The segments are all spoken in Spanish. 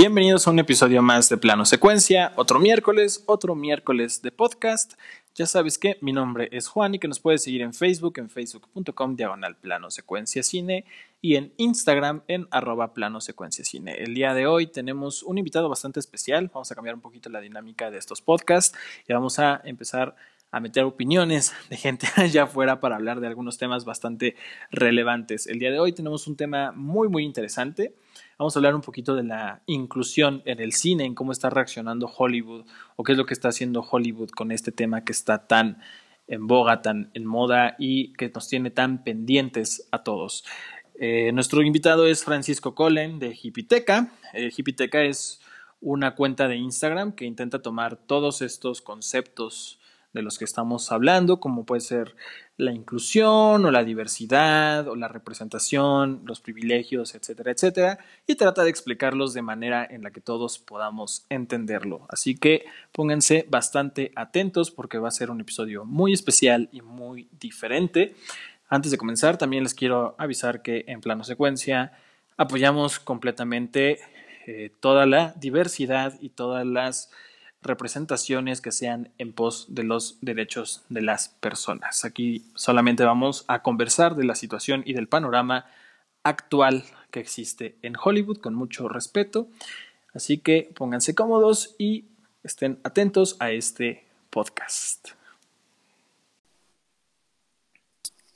Bienvenidos a un episodio más de Plano Secuencia, otro miércoles, otro miércoles de podcast. Ya sabes que mi nombre es Juan y que nos puedes seguir en Facebook, en facebook.com diagonal plano secuencia cine y en Instagram en arroba plano secuencia cine. El día de hoy tenemos un invitado bastante especial, vamos a cambiar un poquito la dinámica de estos podcasts y vamos a empezar a meter opiniones de gente allá afuera para hablar de algunos temas bastante relevantes. El día de hoy tenemos un tema muy muy interesante. Vamos a hablar un poquito de la inclusión en el cine, en cómo está reaccionando Hollywood o qué es lo que está haciendo Hollywood con este tema que está tan en boga, tan en moda y que nos tiene tan pendientes a todos. Eh, nuestro invitado es Francisco Colen de Hipiteca. Eh, Hipiteca es una cuenta de Instagram que intenta tomar todos estos conceptos de los que estamos hablando, como puede ser la inclusión o la diversidad o la representación, los privilegios, etcétera, etcétera, y trata de explicarlos de manera en la que todos podamos entenderlo. Así que pónganse bastante atentos porque va a ser un episodio muy especial y muy diferente. Antes de comenzar, también les quiero avisar que en plano secuencia apoyamos completamente eh, toda la diversidad y todas las representaciones que sean en pos de los derechos de las personas. Aquí solamente vamos a conversar de la situación y del panorama actual que existe en Hollywood con mucho respeto. Así que pónganse cómodos y estén atentos a este podcast.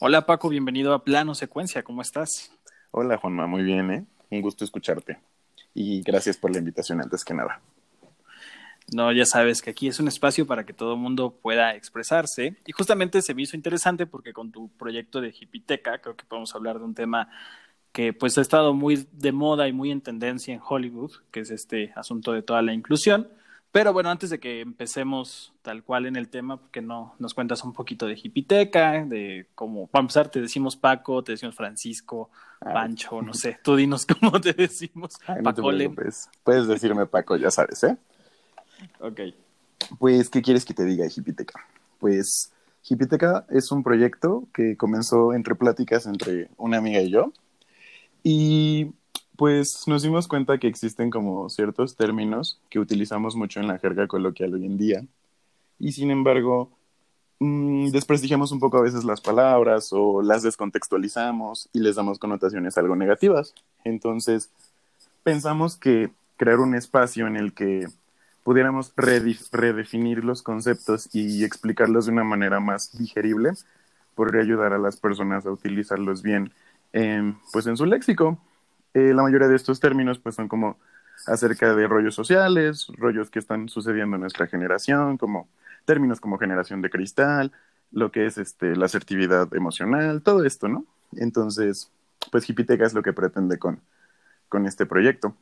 Hola Paco, bienvenido a Plano Secuencia, ¿cómo estás? Hola Juanma, muy bien, ¿eh? Un gusto escucharte. Y gracias por la invitación antes que nada. No, ya sabes que aquí es un espacio para que todo el mundo pueda expresarse. Y justamente se me hizo interesante porque con tu proyecto de Hipiteca, creo que podemos hablar de un tema que pues ha estado muy de moda y muy en tendencia en Hollywood, que es este asunto de toda la inclusión. Pero bueno, antes de que empecemos tal cual en el tema, porque no nos cuentas un poquito de Hipiteca, de cómo, para empezar, te decimos Paco, te decimos Francisco, Pancho, no sé, tú dinos cómo te decimos. Paco Puedes decirme Paco, ya sabes, ¿eh? Ok. Pues, ¿qué quieres que te diga de Hipiteca? Pues, Hipiteca es un proyecto que comenzó entre pláticas entre una amiga y yo. Y pues nos dimos cuenta que existen como ciertos términos que utilizamos mucho en la jerga coloquial hoy en día. Y sin embargo, mmm, desprestigiamos un poco a veces las palabras o las descontextualizamos y les damos connotaciones algo negativas. Entonces, pensamos que crear un espacio en el que pudiéramos redefinir los conceptos y explicarlos de una manera más digerible, podría ayudar a las personas a utilizarlos bien pues en su léxico. Eh, la mayoría de estos términos pues son como acerca de rollos sociales, rollos que están sucediendo en nuestra generación, como términos como generación de cristal, lo que es este, la asertividad emocional, todo esto, ¿no? Entonces, pues Hipiteca es lo que pretende con, con este proyecto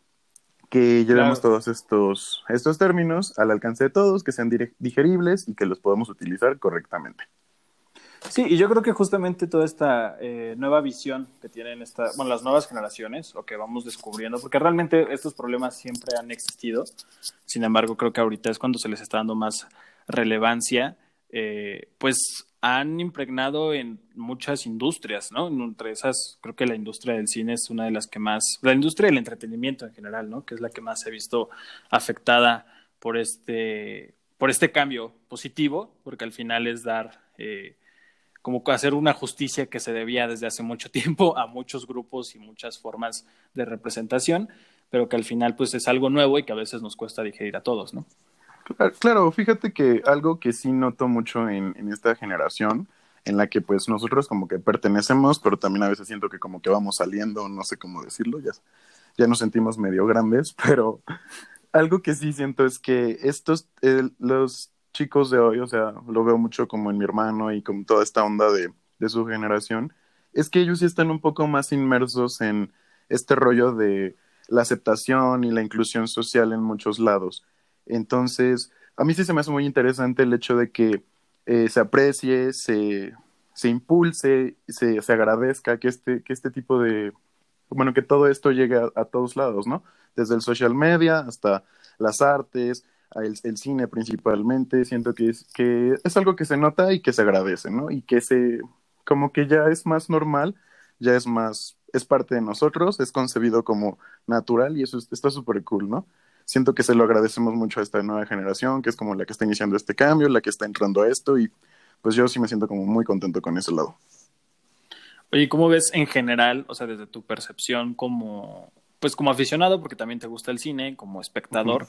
que llevemos todos estos, estos términos al alcance de todos, que sean digeribles y que los podamos utilizar correctamente. Sí, y yo creo que justamente toda esta eh, nueva visión que tienen esta, bueno, las nuevas generaciones, o que vamos descubriendo, porque realmente estos problemas siempre han existido, sin embargo, creo que ahorita es cuando se les está dando más relevancia, eh, pues han impregnado en muchas industrias, ¿no? Entre esas, creo que la industria del cine es una de las que más, la industria del entretenimiento en general, ¿no? Que es la que más se ha visto afectada por este, por este cambio positivo, porque al final es dar, eh, como hacer una justicia que se debía desde hace mucho tiempo a muchos grupos y muchas formas de representación, pero que al final pues es algo nuevo y que a veces nos cuesta digerir a todos, ¿no? Claro, fíjate que algo que sí noto mucho en, esta generación, en la que pues nosotros como que pertenecemos, pero también a veces siento que como que vamos saliendo, no sé cómo decirlo, ya, nos sentimos medio grandes, pero algo que sí siento es que estos, los chicos de hoy, o sea, lo veo mucho como en mi hermano y con toda esta onda de, de su generación, es que ellos sí están un poco más inmersos en este rollo de la aceptación y la inclusión social en muchos lados entonces, a mí sí se me hace muy interesante el hecho de que eh, se aprecie, se, se impulse, se, se agradezca que este, que este tipo de, bueno, que todo esto llegue a, todos lados, ¿no? Desde el social media hasta las artes, el, el, cine principalmente, siento que es, que es algo que se nota y que se agradece, ¿no? Y que se, como que ya es más normal ya es más, es parte de nosotros, es concebido como natural y eso está súper cool, ¿no? Siento que se lo agradecemos mucho a esta nueva generación, que es como la que está iniciando este cambio, la que está entrando a esto y pues yo sí me siento como muy contento con ese lado. Oye, ¿cómo ves en general, o sea, desde tu percepción como, pues como aficionado, porque también te gusta el cine, como espectador,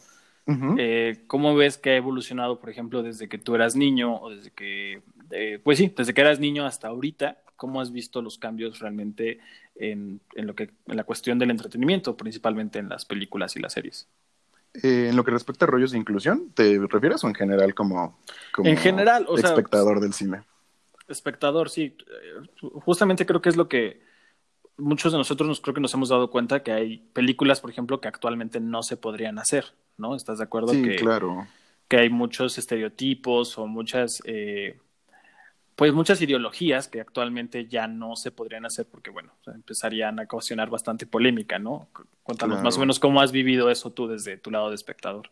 eh, ¿cómo ves que ha evolucionado, por ejemplo, desde que tú eras niño o desde que, eh, pues sí, desde que eras niño hasta ahorita? ¿Cómo has visto los cambios realmente en, en, lo que, en la cuestión del entretenimiento, principalmente en las películas y las series? Eh, en lo que respecta a rollos de inclusión, ¿te refieres o en general como, como en general, o espectador del cine? Espectador, sí. Justamente creo que es lo que muchos de nosotros nos creo que nos hemos dado cuenta que hay películas, por ejemplo, que actualmente no se podrían hacer, ¿no? ¿Estás de acuerdo? Sí, que, claro. Que hay muchos estereotipos o muchas eh, pues muchas ideologías que actualmente ya no se podrían hacer porque, bueno, empezarían a ocasionar bastante polémica, ¿no? Cuéntanos más o menos cómo has vivido eso tú desde tu lado de espectador.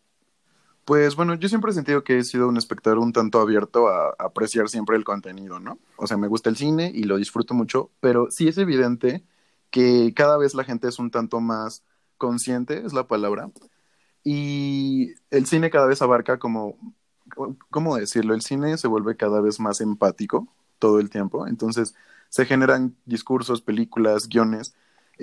Pues bueno, yo siempre he sentido que he sido un espectador un tanto abierto a, apreciar siempre el contenido, ¿no? O sea, me gusta el cine y lo disfruto mucho, pero sí es evidente que cada vez la gente es un tanto más consciente, es la palabra, y el cine cada vez abarca como ¿cómo decirlo? El cine se vuelve cada vez más empático todo el tiempo, entonces se generan discursos, películas, guiones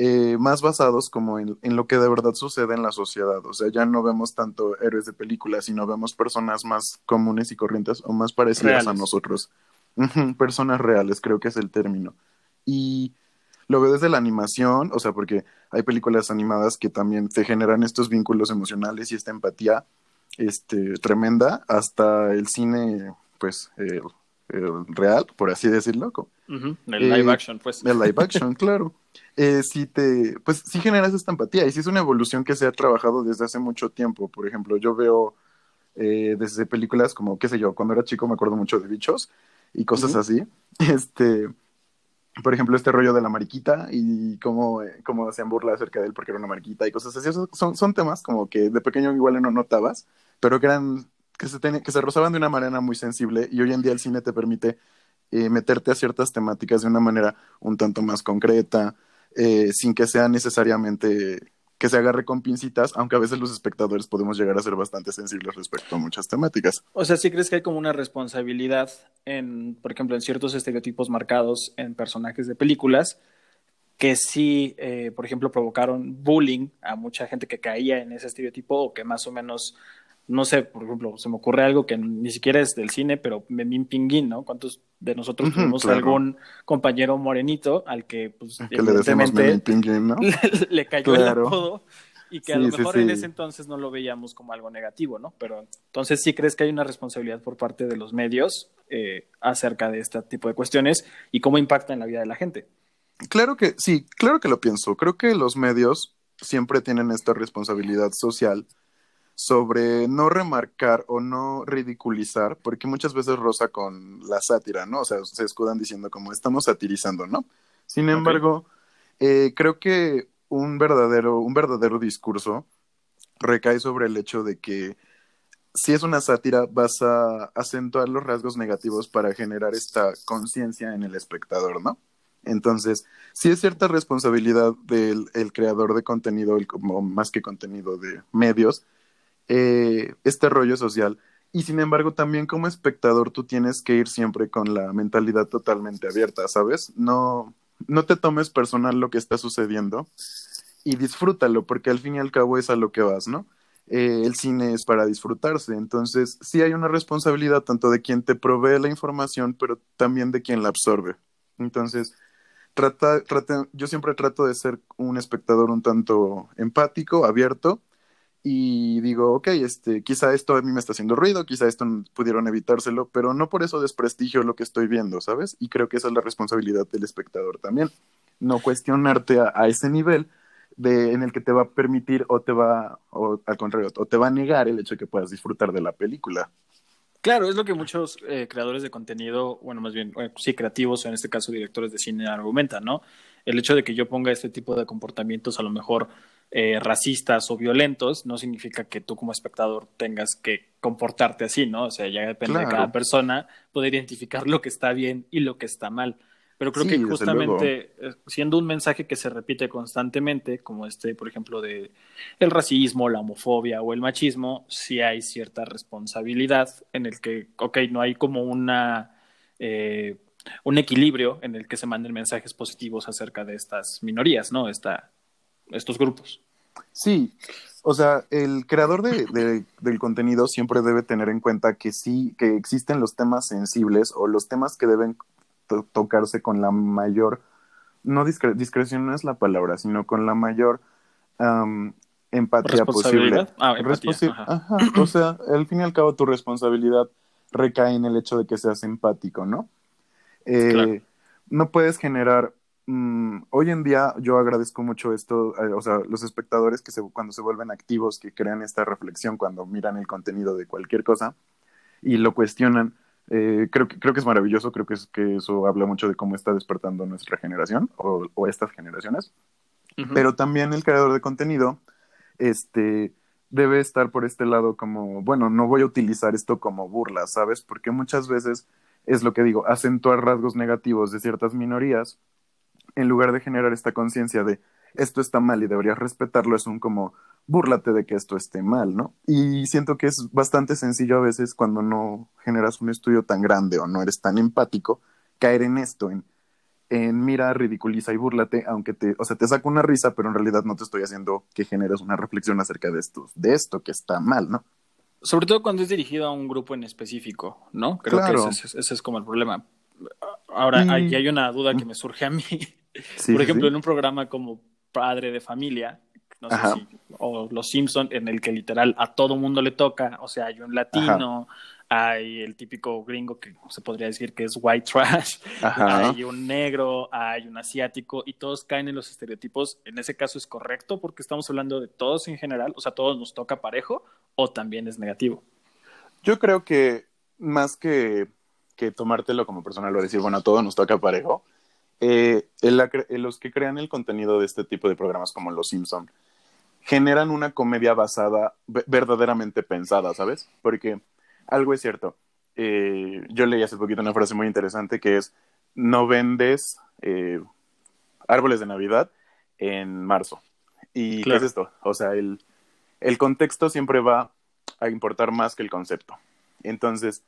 eh, más basados como en, lo que de verdad sucede en la sociedad, o sea, ya no vemos tanto héroes de películas, sino vemos personas más comunes y corrientes o más parecidas a nosotros. personas reales, creo que es el término. Y lo veo desde la animación, o sea, porque hay películas animadas que también te generan estos vínculos emocionales y esta empatía este, tremenda hasta el cine, pues, real, por así decirlo. El live eh, action, pues. El live action, claro. Eh, sí te, pues sí generas esta empatía y sí es una evolución que se ha trabajado desde hace mucho tiempo. Por ejemplo, yo veo eh, desde películas como, qué sé yo, cuando era chico me acuerdo mucho de bichos y cosas así. Este, por ejemplo, este rollo de la mariquita y cómo, cómo hacían burla acerca de él porque era una mariquita y cosas así. son, son temas como que de pequeño igual no notabas, pero que eran que se, que se rozaban de una manera muy sensible y hoy en día el cine te permite eh, meterte a ciertas temáticas de una manera un tanto más concreta, eh, sin que sea necesariamente que se agarre con pincitas, aunque a veces los espectadores podemos llegar a ser bastante sensibles respecto a muchas temáticas. O sea, ¿sí crees que hay como una responsabilidad en, por ejemplo, en ciertos estereotipos marcados en personajes de películas que sí, eh, por ejemplo, provocaron bullying a mucha gente que caía en ese estereotipo o que más o menos no sé, por ejemplo, se me ocurre algo que ni siquiera es del cine, pero Memín Pinguín, ¿no? ¿Cuántos de nosotros tuvimos algún compañero morenito al que, pues, que le Pinguín, ¿no? le, cayó el apodo y que a lo mejor en ese entonces no lo veíamos como algo negativo, ¿no? Pero entonces sí crees que hay una responsabilidad por parte de los medios eh, acerca de este tipo de cuestiones y cómo impacta en la vida de la gente. Claro que sí, claro que lo pienso. Creo que los medios siempre tienen esta responsabilidad social sobre no remarcar o no ridiculizar, porque muchas veces rosa con la sátira, ¿no? O sea, se escudan diciendo como estamos satirizando, ¿no? Sin embargo, eh, creo que un verdadero, un verdadero discurso recae sobre el hecho de que si es una sátira, vas a acentuar los rasgos negativos para generar esta conciencia en el espectador, ¿no? Entonces, sí es cierta responsabilidad del el creador de contenido, el, como más que contenido de medios, eh, este rollo social. Y sin embargo, también como espectador tú tienes que ir siempre con la mentalidad totalmente abierta, ¿sabes? No, no te tomes personal lo que está sucediendo y disfrútalo, porque al fin y al cabo es a lo que vas, ¿no? Eh, el cine es para disfrutarse, entonces sí hay una responsabilidad tanto de quien te provee la información, pero también de quien la absorbe. Entonces, yo siempre trato de ser un espectador un tanto empático, abierto, y digo, ok, este, quizá esto a mí me está haciendo ruido, quizá esto pudieron evitárselo, pero no por eso desprestigio lo que estoy viendo, ¿sabes? Y creo que esa es la responsabilidad del espectador también, no cuestionarte a, ese nivel de, en el que te va a permitir o te va, o al contrario, o te va a negar el hecho de que puedas disfrutar de la película. Claro, es lo que muchos eh, creadores de contenido, bueno, más bien, eh, sí, creativos, o en este caso directores de cine, argumentan, ¿no? El hecho de que yo ponga este tipo de comportamientos a lo mejor eh, racistas o violentos, no significa que tú como espectador tengas que comportarte así, ¿no? O sea, ya depende de cada persona poder identificar lo que está bien y lo que está mal. Pero creo que justamente eh, siendo un mensaje que se repite constantemente, como este, por ejemplo, de el racismo, la homofobia o el machismo, sí hay cierta responsabilidad en el que, ok, no hay como una eh, un equilibrio en el que se manden mensajes positivos acerca de estas minorías, ¿no? Esta, estos grupos. Sí, o sea, el creador de, del contenido siempre debe tener en cuenta que sí, que existen los temas sensibles o los temas que deben tocarse con la mayor, no discreción no es la palabra, sino con la mayor empatía posible. Ah, empatía. Ajá. O sea, al fin y al cabo tu responsabilidad recae en el hecho de que seas empático, ¿no? Eh, no puedes generar mm, hoy en día yo agradezco mucho esto, eh, o sea, los espectadores que se, cuando se vuelven activos, que crean esta reflexión cuando miran el contenido de cualquier cosa y lo cuestionan, eh, creo, que, creo que es maravilloso, creo que, es, que eso habla mucho de cómo está despertando nuestra generación o, estas generaciones. Pero también el creador de contenido este, debe estar por este lado como, bueno, no voy a utilizar esto como burla, ¿sabes? Porque muchas veces es lo que digo, acentuar rasgos negativos de ciertas minorías, en lugar de generar esta conciencia de esto está mal y deberías respetarlo, es un como búrlate de que esto esté mal, ¿no? Y siento que es bastante sencillo a veces cuando no generas un estudio tan grande o no eres tan empático, caer en esto, en, en mira, ridiculiza y búrlate, aunque te, o sea, te saca una risa, pero en realidad no te estoy haciendo que generes una reflexión acerca de esto, de esto que está mal, ¿no? Sobre todo cuando es dirigido a un grupo en específico, ¿no? Creo que ese, es como el problema. Ahora, aquí hay una duda que me surge a mí. Por ejemplo, en un programa como Padre de Familia, no sé si, o Los Simpson, en el que literal a todo mundo le toca, o sea, hay un latino, hay el típico gringo que se podría decir que es white trash, hay un negro, hay un asiático y todos caen en los estereotipos. En ese caso es correcto porque estamos hablando de todos en general, o sea, todos nos toca parejo o también es negativo. Yo creo que más que, que tomártelo como personal o decir, bueno, a todos nos toca parejo, eh, los que crean el contenido de este tipo de programas como Los Simpson generan una comedia basada, verdaderamente pensada, ¿sabes? Porque algo es cierto. Eh, yo leí hace poquito una frase muy interesante que es, no vendes eh, árboles de Navidad en marzo. ¿Y qué es esto? O sea, el, el, contexto siempre va a importar más que el concepto. Entonces,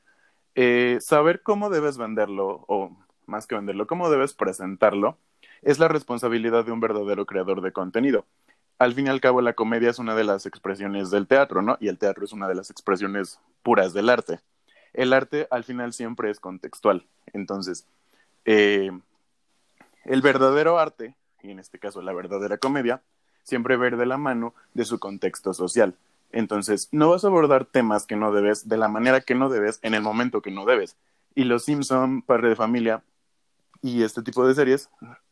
eh, saber cómo debes venderlo, o más que venderlo, cómo debes presentarlo, es la responsabilidad de un verdadero creador de contenido al fin y al cabo la comedia es una de las expresiones del teatro, ¿no? Y el teatro es una de las expresiones puras del arte. El arte al final siempre es contextual. Entonces, eh, el verdadero arte, y en este caso la verdadera comedia, siempre ver de la mano de su contexto social. Entonces, no vas a abordar temas que no debes de la manera que no debes en el momento que no debes. Y los Simpson, Padre de Familia y este tipo de series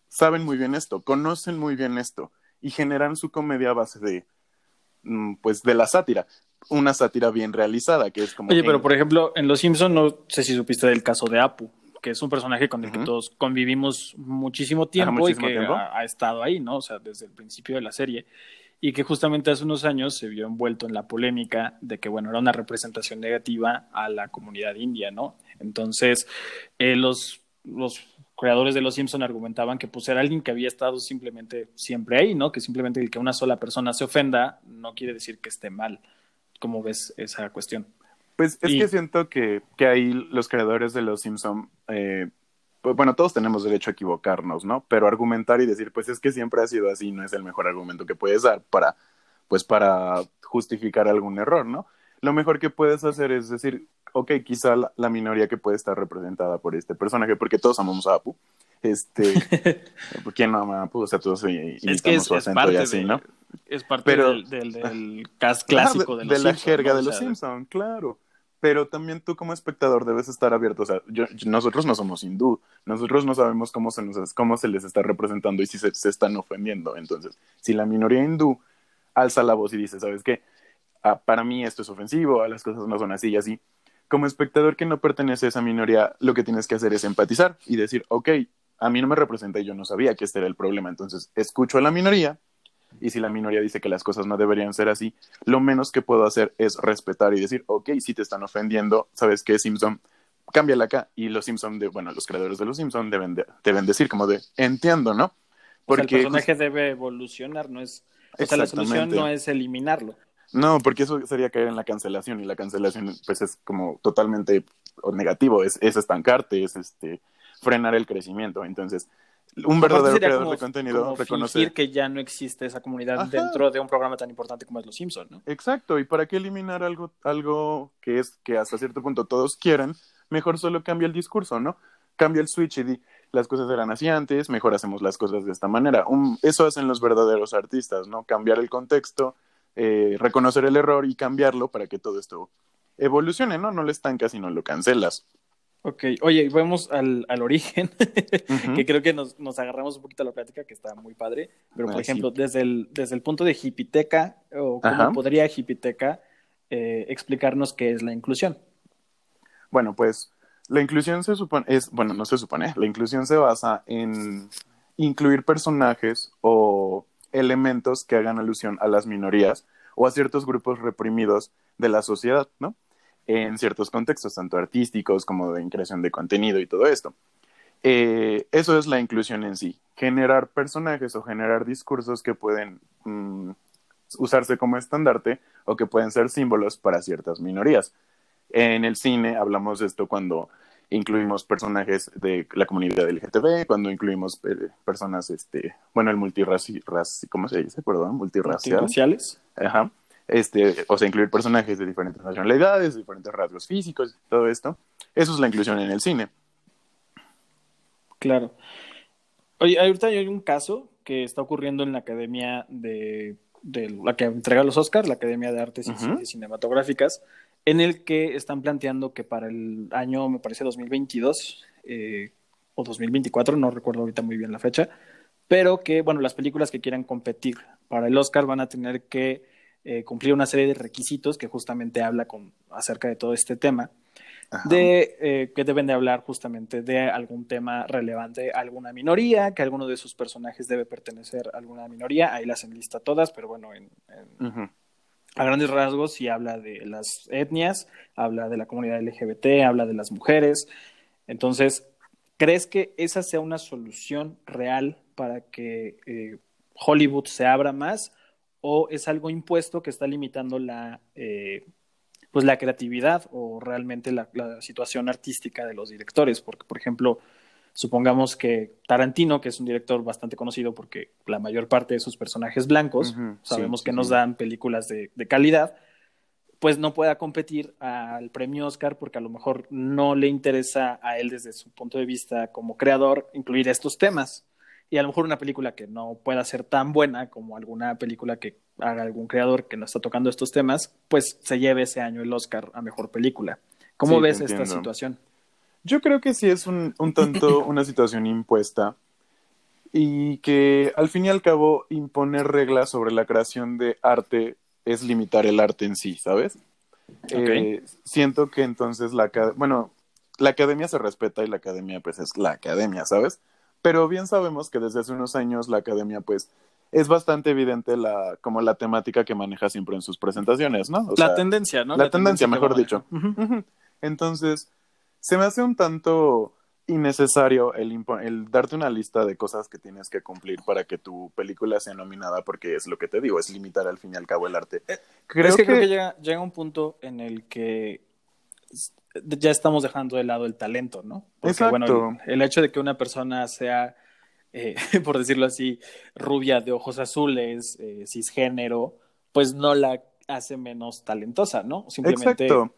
saben muy bien esto, conocen muy bien esto y generan su comedia a base de, mm, pues, de la sátira. Una sátira bien realizada, que es como... Oye, pero por ejemplo, en Los Simpsons no sé si supiste del caso de Apu, que es un personaje con el que todos convivimos muchísimo tiempo y que Ha, estado ahí, ¿no? O sea, desde el principio de la serie. Y que justamente hace unos años se vio envuelto en la polémica de que, bueno, era una representación negativa a la comunidad india, ¿no? Entonces, eh, los, los creadores de Los Simpson argumentaban que pues era alguien que había estado simplemente siempre ahí, ¿no? Que simplemente el que una sola persona se ofenda no quiere decir que esté mal. ¿Cómo ves esa cuestión? Pues es que siento que, que ahí los creadores de Los Simpson, eh, pues, bueno, todos tenemos derecho a equivocarnos, ¿no? Pero argumentar y decir, pues es que siempre ha sido así, no es el mejor argumento que puedes dar para, pues para justificar algún error, ¿no? Lo mejor que puedes hacer es decir, ok, quizá la, minoría que puede estar representada por este personaje, porque todos amamos a Apu. Este, ¿quién no ama a Apu? O sea, todos es que es, su acento y así, ¿no? Es parte del, del, cast clásico de, los de la jerga de los Simpsons, claro. Pero también tú como espectador debes estar abierto. O sea, nosotros no somos hindú. Nosotros no sabemos cómo se, nos, cómo se les está representando y si se, se están ofendiendo. Entonces, si la minoría hindú alza la voz y dice, ¿sabes qué? Ah, para mí esto es ofensivo, las cosas no son así y así como espectador que no pertenece a esa minoría, lo que tienes que hacer es empatizar y decir, ok, a mí no me representa y yo no sabía que este era el problema, entonces escucho a la minoría y si la minoría dice que las cosas no deberían ser así, lo menos que puedo hacer es respetar y decir, ok, si te están ofendiendo, ¿sabes qué, Simpson? cámbiala acá. Y los Simpson, de, bueno, los creadores de los Simpson deben, deben decir como de, entiendo, ¿no? Porque el personaje debe evolucionar, no es... O sea, la solución no es eliminarlo. No, porque eso sería caer en la cancelación y la cancelación pues es como totalmente negativo, es, es estancarte, es este frenar el crecimiento. Entonces, un verdadero creador de contenido reconocer que ya no existe esa comunidad dentro de un programa tan importante como es Los Simpsons, ¿no? Exacto, y para qué eliminar algo algo que es que hasta cierto punto todos quieren, mejor solo cambia el discurso, ¿no? Cambia el switch y di las cosas eran así antes, mejor hacemos las cosas de esta manera. eso hacen los verdaderos artistas, ¿no? Cambiar el contexto, eh, reconocer el error y cambiarlo para que todo esto evolucione, ¿no? No lo estancas y no lo cancelas. Ok, oye, vamos al, al origen, que creo que nos, nos, agarramos un poquito a la plática, que está muy padre, pero por ah, ejemplo, desde, el, desde el punto de Hipiteca, o cómo podría Hipiteca eh, explicarnos qué es la inclusión. Bueno, pues la inclusión se supone, es, bueno, no se supone, la inclusión se basa en incluir personajes o elementos que hagan alusión a las minorías o a ciertos grupos reprimidos de la sociedad, ¿no? En ciertos contextos, tanto artísticos como de creación de contenido y todo esto. Eh, eso es la inclusión en sí, generar personajes o generar discursos que pueden mm, usarse como estandarte o que pueden ser símbolos para ciertas minorías. En el cine hablamos de esto cuando incluimos personajes de la comunidad LGTB, cuando incluimos eh, personas, este, bueno, el multirracial, ¿cómo se dice? Perdón, multirracial. Multirraciales. Ajá. Este, o sea, incluir personajes de diferentes nacionalidades, diferentes rasgos físicos, todo esto. Eso es la inclusión en el cine. Claro. Oye, ahorita hay un caso que está ocurriendo en la Academia de, de la que entrega los Oscars, la Academia de Artes y Cinematográficas, en el que están planteando que para el año, me parece 2022 eh, o 2024, no recuerdo ahorita muy bien la fecha, pero que, bueno, las películas que quieran competir para el Oscar van a tener que eh, cumplir una serie de requisitos que justamente habla con, acerca de todo este tema, de eh, que deben de hablar justamente de algún tema relevante a alguna minoría, que alguno de sus personajes debe pertenecer a alguna minoría, ahí las enlista todas, pero bueno, en, a grandes rasgos sí habla de las etnias, habla de la comunidad LGBT, habla de las mujeres. Entonces, ¿crees que esa sea una solución real para que eh, Hollywood se abra más o es algo impuesto que está limitando la, eh, pues la creatividad o realmente la, la situación artística de los directores? Porque, por ejemplo, Supongamos que Tarantino, que es un director bastante conocido porque la mayor parte de sus personajes blancos, sabemos que nos dan películas de, calidad, pues no pueda competir al premio Oscar porque a lo mejor no le interesa a él desde su punto de vista como creador incluir estos temas. Y a lo mejor una película que no pueda ser tan buena como alguna película que haga algún creador que no está tocando estos temas, pues se lleve ese año el Oscar a mejor película. ¿Cómo ves esta situación? Yo creo que sí es un, un tanto una situación impuesta y que al fin y al cabo imponer reglas sobre la creación de arte es limitar el arte en sí, ¿sabes? Eh, siento que entonces la bueno, la academia se respeta y la academia pues es la academia, ¿sabes? Pero bien sabemos que desde hace unos años la academia pues es bastante evidente la como la temática que maneja siempre en sus presentaciones, ¿no? la tendencia, ¿no? La, tendencia, mejor dicho. Entonces, se me hace un tanto innecesario el, el, darte una lista de cosas que tienes que cumplir para que tu película sea nominada, porque es lo que te digo, es limitar al fin y al cabo el arte. Eh, creo que, creo que llega, llega un punto en el que ya estamos dejando de lado el talento, ¿no? Porque, Exacto. bueno, el, hecho de que una persona sea, eh, por decirlo así, rubia de ojos azules, eh, cisgénero, pues no la hace menos talentosa, ¿no? Simplemente Exacto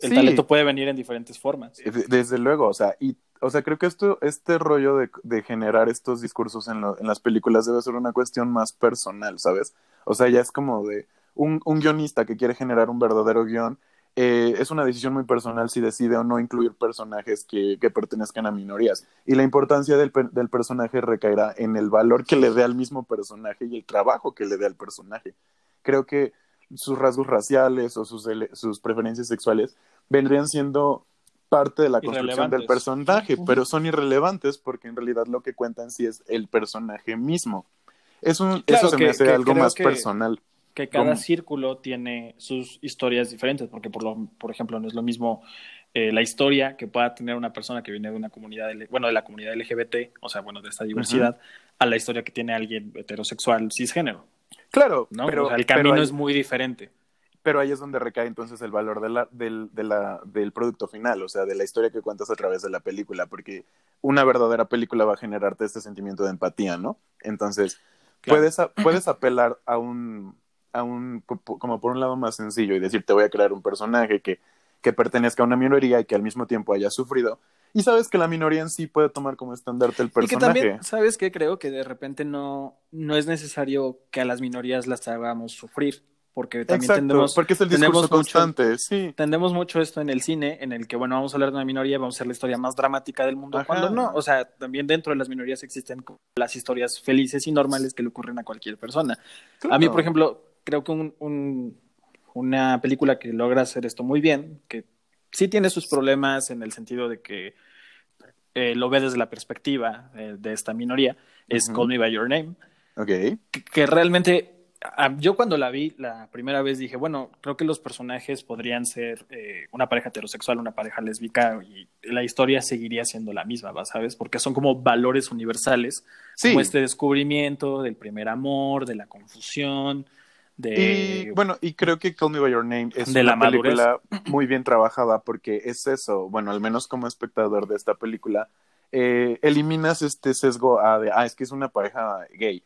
el talento puede venir en diferentes formas. Eh, desde luego, o sea, y o sea, creo que esto, este rollo de, de generar estos discursos en, en, las películas debe ser una cuestión más personal, ¿sabes? O sea, ya es como de un, un guionista que quiere generar un verdadero guion, eh, es una decisión muy personal si decide o no incluir personajes que, que pertenezcan a minorías. Y la importancia del, del, personaje recaerá en el valor que le dé al mismo personaje y el trabajo que le dé al personaje. Creo que sus rasgos raciales o sus, sus preferencias sexuales vendrían siendo parte de la construcción del personaje, pero son irrelevantes porque en realidad lo que cuentan sí es el personaje mismo. eso se me hace algo más personal. Que cada círculo tiene sus historias diferentes, porque por, lo, por ejemplo no es lo mismo eh, la historia que pueda tener una persona que viene de una comunidad, bueno, de la comunidad LGBT, o sea, bueno, de esta diversidad, a la historia que tiene alguien heterosexual cisgénero. Claro, ¿no? pero el camino es muy diferente. Pero ahí es donde recae entonces el valor de la, del, de la, del producto final, o sea, de la historia que cuentas a través de la película, porque una verdadera película va a generarte este sentimiento de empatía, ¿no? Entonces, puedes, puedes apelar a un, a un, como por un lado más sencillo y decir, te voy a crear un personaje que, que pertenezca a una minoría y que al mismo tiempo haya sufrido. Y sabes que la minoría en sí puede tomar como estandarte el personaje. Y que también, ¿sabes qué? Creo que de repente no, no es necesario que a las minorías las hagamos sufrir porque también tendemos, porque es el discurso constante, sí. Tendemos mucho esto en el cine, en el que, bueno, vamos a hablar de una minoría, vamos a hacer la historia más dramática del mundo, cuando no, o sea, también dentro de las minorías existen las historias felices y normales que le ocurren a cualquier persona. A mí, por ejemplo, creo que un, una película que logra hacer esto muy bien, que sí tiene sus problemas en el sentido de que eh, lo ve desde la perspectiva eh, de esta minoría, es Call Me By Your Name. Ok. que realmente yo cuando la vi la primera vez dije, bueno, creo que los personajes podrían ser eh, una pareja heterosexual, una pareja lésbica y la historia seguiría siendo la misma, ¿sabes? Porque son como valores universales, como este descubrimiento del primer amor, de la confusión, de... Y, bueno, y creo que Call Me By Your Name es una película muy bien trabajada porque es eso, bueno, al menos como espectador de esta película, eh, eliminas este sesgo a de, ah, es que es una pareja gay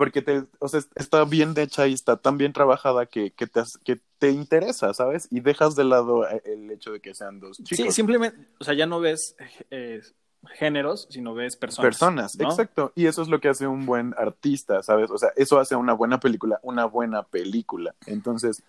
porque te, o sea, está bien hecha y está tan bien trabajada que, que, te, que te interesa, ¿sabes? Y dejas de lado eh, el hecho de que sean dos chicos. Sí, simplemente, o sea, ya no ves eh, géneros, sino ves personas. Personas, exacto. Y eso es lo que hace un buen artista, ¿sabes? O sea, eso hace una buena película, una buena película. Entonces,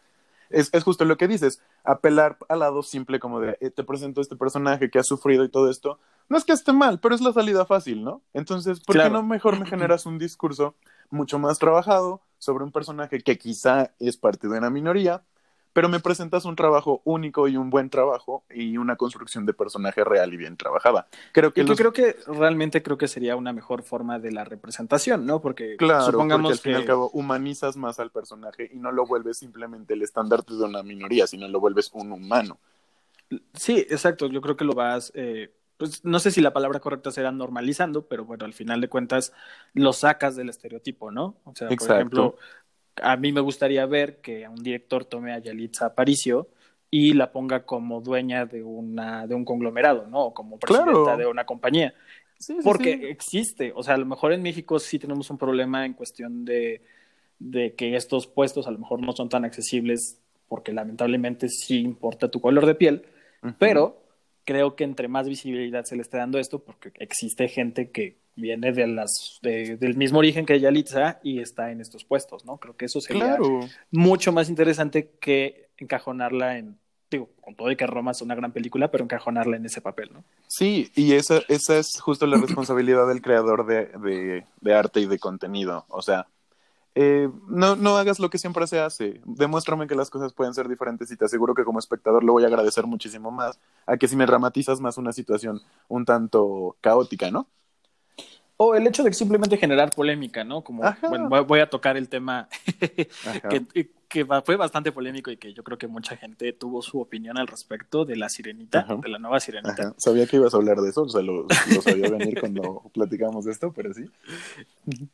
es, es justo lo que dices, apelar al lado simple como de, eh, te presento este personaje que ha sufrido y todo esto. No es que esté mal, pero es la salida fácil, ¿no? Entonces, ¿por qué no mejor me generas un discurso mucho más trabajado sobre un personaje que quizá es parte de una minoría, pero me presentas un trabajo único y un buen trabajo y una construcción de personaje real y bien trabajada. Creo que, yo creo que realmente creo que sería una mejor forma de la representación, ¿no? Porque claro, supongamos porque al fin y al cabo humanizas más al personaje y no lo vuelves simplemente el estandarte de una minoría, sino lo vuelves un humano. Sí, exacto. Yo creo que lo vas eh, pues no sé si la palabra correcta será normalizando, pero bueno, al final de cuentas lo sacas del estereotipo, ¿no? O sea, por ejemplo, a mí me gustaría ver que un director tome a Yalitza Aparicio y la ponga como dueña de una de un conglomerado, ¿no? O como presidenta de una compañía. Porque existe, o sea, a lo mejor en México sí tenemos un problema en cuestión de, de que estos puestos a lo mejor no son tan accesibles porque lamentablemente sí importa tu color de piel, pero creo que entre más visibilidad se le esté dando esto, porque existe gente que viene de las del mismo origen que Yalitza y está en estos puestos, ¿no? Creo que eso sería mucho más interesante que encajonarla en, digo, con todo y que Roma es una gran película, pero encajonarla en ese papel, ¿no? Sí, y esa, esa es justo la responsabilidad del creador de, de arte y de contenido, o sea, eh, no, no hagas lo que siempre se hace. Demuéstrame que las cosas pueden ser diferentes y te aseguro que como espectador lo voy a agradecer muchísimo más a que si me dramatizas más una situación un tanto caótica, ¿no? O el hecho de simplemente generar polémica, ¿no? Como, bueno, voy a tocar el tema que, que, fue bastante polémico y que yo creo que mucha gente tuvo su opinión al respecto de la sirenita, de la nueva sirenita. Sabía que ibas a hablar de eso, o sea, lo, sabía venir cuando platicamos de esto, pero sí.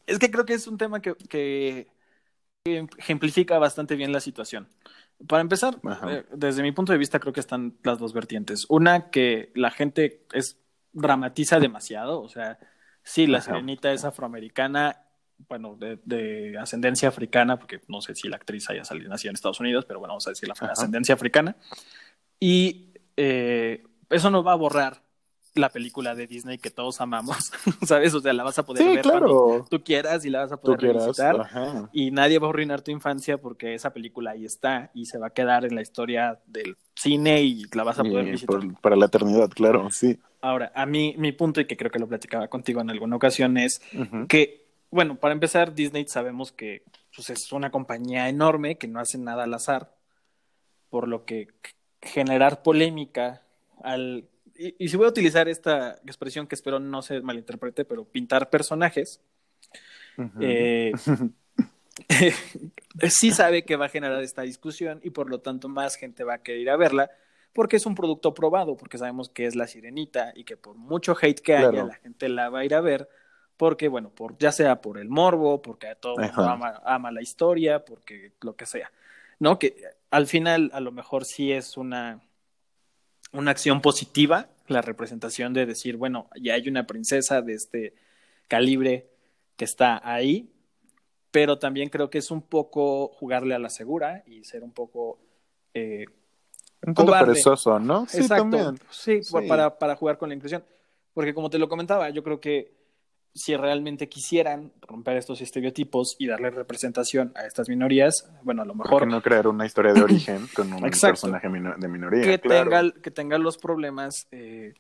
Es que creo que es un tema que, que ejemplifica bastante bien la situación. Para empezar, eh, desde mi punto de vista creo que están las dos vertientes. Una, que la gente es dramatiza demasiado, o sea, Sí, la sirenita es afroamericana, bueno, de, ascendencia africana, porque no sé si la actriz haya salido nacida en Estados Unidos, pero bueno, vamos a decir la ascendencia africana. Y eh, eso no va a borrar la película de Disney que todos amamos, ¿sabes? O sea, la vas a poder ver cuando tú quieras y la vas a poder revisitar. Y nadie va a arruinar tu infancia porque esa película ahí está y se va a quedar en la historia del cine y la vas a poder visitar. para la eternidad, claro, sí. Ahora, a mí, mi punto, y que creo que lo platicaba contigo en alguna ocasión, es que, bueno, para empezar, Disney sabemos que pues, es una compañía enorme que no hace nada al azar, por lo que generar polémica al... Y, si voy a utilizar esta expresión que espero no se malinterprete, pero pintar personajes, eh, sí sabe que va a generar esta discusión y por lo tanto más gente va a querer ir a verla porque es un producto probado, porque sabemos que es la sirenita y que por mucho hate que haya, Claro. la gente la va a ir a ver, porque, bueno, por, ya sea por el morbo, porque a todo el mundo ama la historia, porque lo que sea, ¿no? Que al final a lo mejor sí es una, una acción positiva, la representación de decir, bueno, ya hay una princesa de este calibre que está ahí, pero también creo que es un poco jugarle a la segura y ser un poco... eh, Un tanto perezoso, ¿no? Sí, Exacto. también. Sí, Sí. Para, para jugar con la inclusión. Porque como te lo comentaba, yo creo que si realmente quisieran romper estos estereotipos y darle representación a estas minorías, bueno, a lo ¿Por mejor qué no crear una historia de origen con un Exacto. personaje de minoría? que, claro. tenga, que tenga los problemas eh,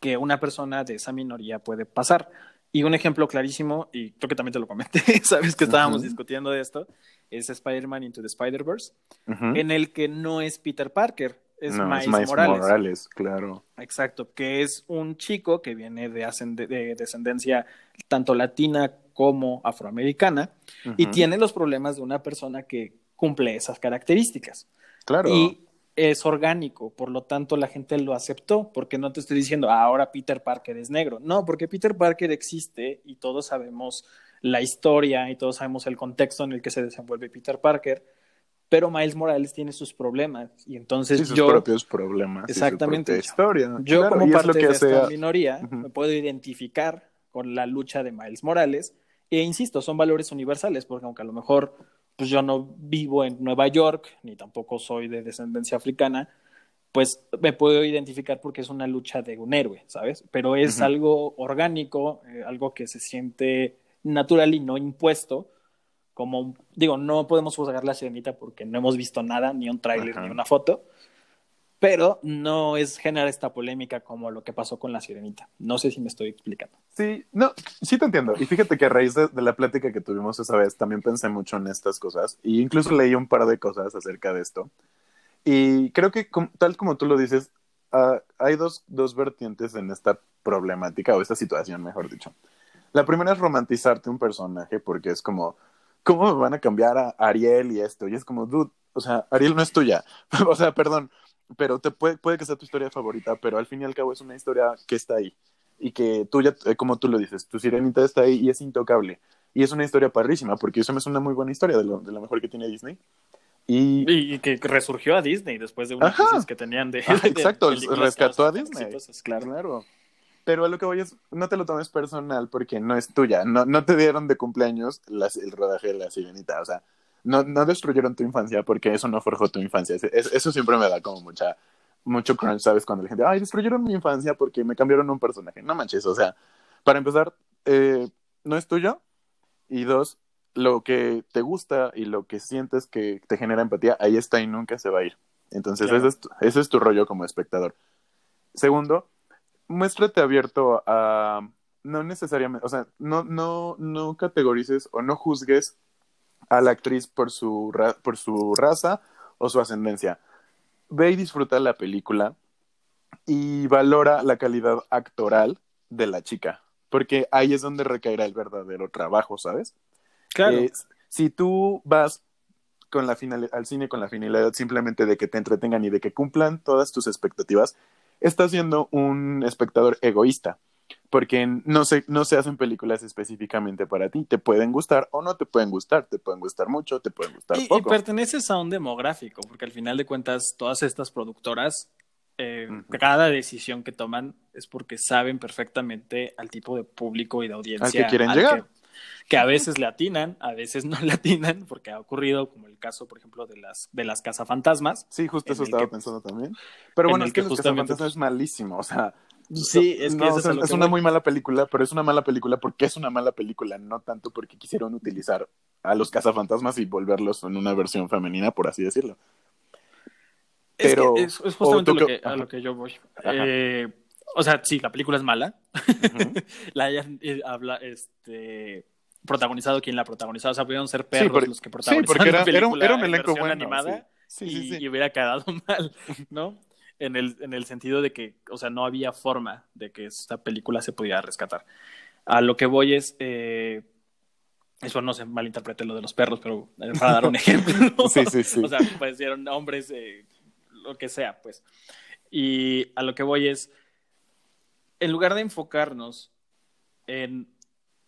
que una persona de esa minoría puede pasar. Y un ejemplo clarísimo, y creo que también te lo comenté, sabes que estábamos discutiendo de esto, es Spider-Man Into the Spider-Verse, en el que no es Peter Parker, es no, Miles, es Miles Morales. Morales, claro. Exacto, que es un chico que viene de, de descendencia tanto latina como afroamericana y tiene los problemas de una persona que cumple esas características. Claro. Y es orgánico, por lo tanto la gente lo aceptó, porque no te estoy diciendo, "Ah, ahora Peter Parker es negro. No, porque Peter Parker existe y todos sabemos la historia y todos sabemos el contexto en el que se desenvuelve Peter Parker, pero Miles Morales tiene sus problemas y entonces Sí, sus yo propios problemas. y su Exactamente. propia historia. yo Claro, como y es parte lo que de hace esta minoría me puedo identificar con la lucha de Miles Morales e insisto, son valores universales porque aunque a lo mejor pues yo no vivo en Nueva York ni tampoco soy de descendencia africana, pues me puedo identificar porque es una lucha de un héroe, ¿sabes? Pero es Ujú. algo orgánico, eh, algo que se siente natural y no impuesto. Como, digo, no podemos juzgar la sirenita porque no hemos visto nada, ni un tráiler, Ajá. ni una foto, pero no es generar esta polémica como lo que pasó con la sirenita. No sé si me estoy explicando. Sí, no, sí te entiendo. Y fíjate que a raíz de, de la plática que tuvimos esa vez, también pensé mucho en estas cosas. Y incluso leí un par de cosas acerca de esto. Y creo que, tal como tú lo dices, ah, hay dos, dos vertientes en esta problemática, o esta situación, mejor dicho. La primera es romantizarte un personaje, porque es como, ¿cómo me van a cambiar a Ariel y esto? Y es como, dude, o sea, Ariel no es tuya. o sea, perdón, pero te puede, puede que sea tu historia favorita, pero al fin y al cabo es una historia que está ahí y que tú ya, eh, como tú lo dices, tu sirenita está ahí y es intocable. Y es una historia parrísima, porque eso me es una muy buena historia de lo, de lo mejor que tiene Disney. Y, Y, que resurgió a Disney después de una Ajá. crisis que tenían de. Ajá, de exacto, rescató a Disney. claro. claro. Pero a lo que voy es, no te lo tomes personal porque no es tuya. No, no te dieron de cumpleaños las- el rodaje de la sirenita. O sea, no, no destruyeron tu infancia porque eso no forjó tu infancia. Es- es- eso siempre me da como mucha, mucho crunch, ¿sabes? Cuando la gente, ay, destruyeron mi infancia porque me cambiaron un personaje. No manches, o sea, para empezar, eh, no es tuyo. Y dos, lo que te gusta y lo que sientes que te genera empatía, ahí está y nunca se va a ir. Entonces, Claro. ese, es tu, ese es tu rollo como espectador. Segundo, muéstrate abierto a no necesariamente, o sea, no, no, no categorices o no juzgues a la actriz por su, ra- por su raza o su ascendencia. Ve y disfruta la película y valora la calidad actoral de la chica, porque ahí es donde recaerá el verdadero trabajo, ¿sabes? Claro. Eh, si tú vas con la final, al cine con la finalidad simplemente de que te entretengan y de que cumplan todas tus expectativas, estás siendo un espectador egoísta, porque no se, no se hacen películas específicamente para ti. Te pueden gustar o no te pueden gustar, te pueden gustar mucho, te pueden gustar Y, y poco. perteneces a un demográfico, porque al final de cuentas, todas estas productoras, eh, Ujú. cada decisión que toman es porque saben perfectamente al tipo de público y de audiencia Al que quieren llegar. Que, que a veces le atinan, a veces no le atinan, porque ha ocurrido, como el caso, por ejemplo, de las, de las cazafantasmas. Sí, justo eso estaba que- pensando también. Pero en bueno, es que, que Los Cazafantasmas es malísimo, o sea, Sí, es que no, eso o es sea, que una voy. muy mala película, pero es una mala película porque es una mala película, no tanto porque quisieron utilizar a los cazafantasmas y volverlos en una versión femenina, por así decirlo. Es, Pero- que es, es justamente lo que, a lo que yo voy. Eh, o sea, sí, la película es mala. La hayan eh, habla, este, protagonizado quien la protagonizado. O sea, pudieron ser perros por- los que Sí, protagonizaron porque era, la era un, película era un en elenco bueno. animada sí. y, Sí, sí, sí. y hubiera quedado mal, ¿no? En el, en el sentido de que, o sea, no había forma de que esta película se pudiera rescatar. A lo que voy es, eh, eso no se malinterprete lo de los perros, pero eh, para dar un ejemplo. Sí, sí, sí. O sea, parecieron hombres, eh, lo que sea, pues. Y a lo que voy es, en lugar de enfocarnos en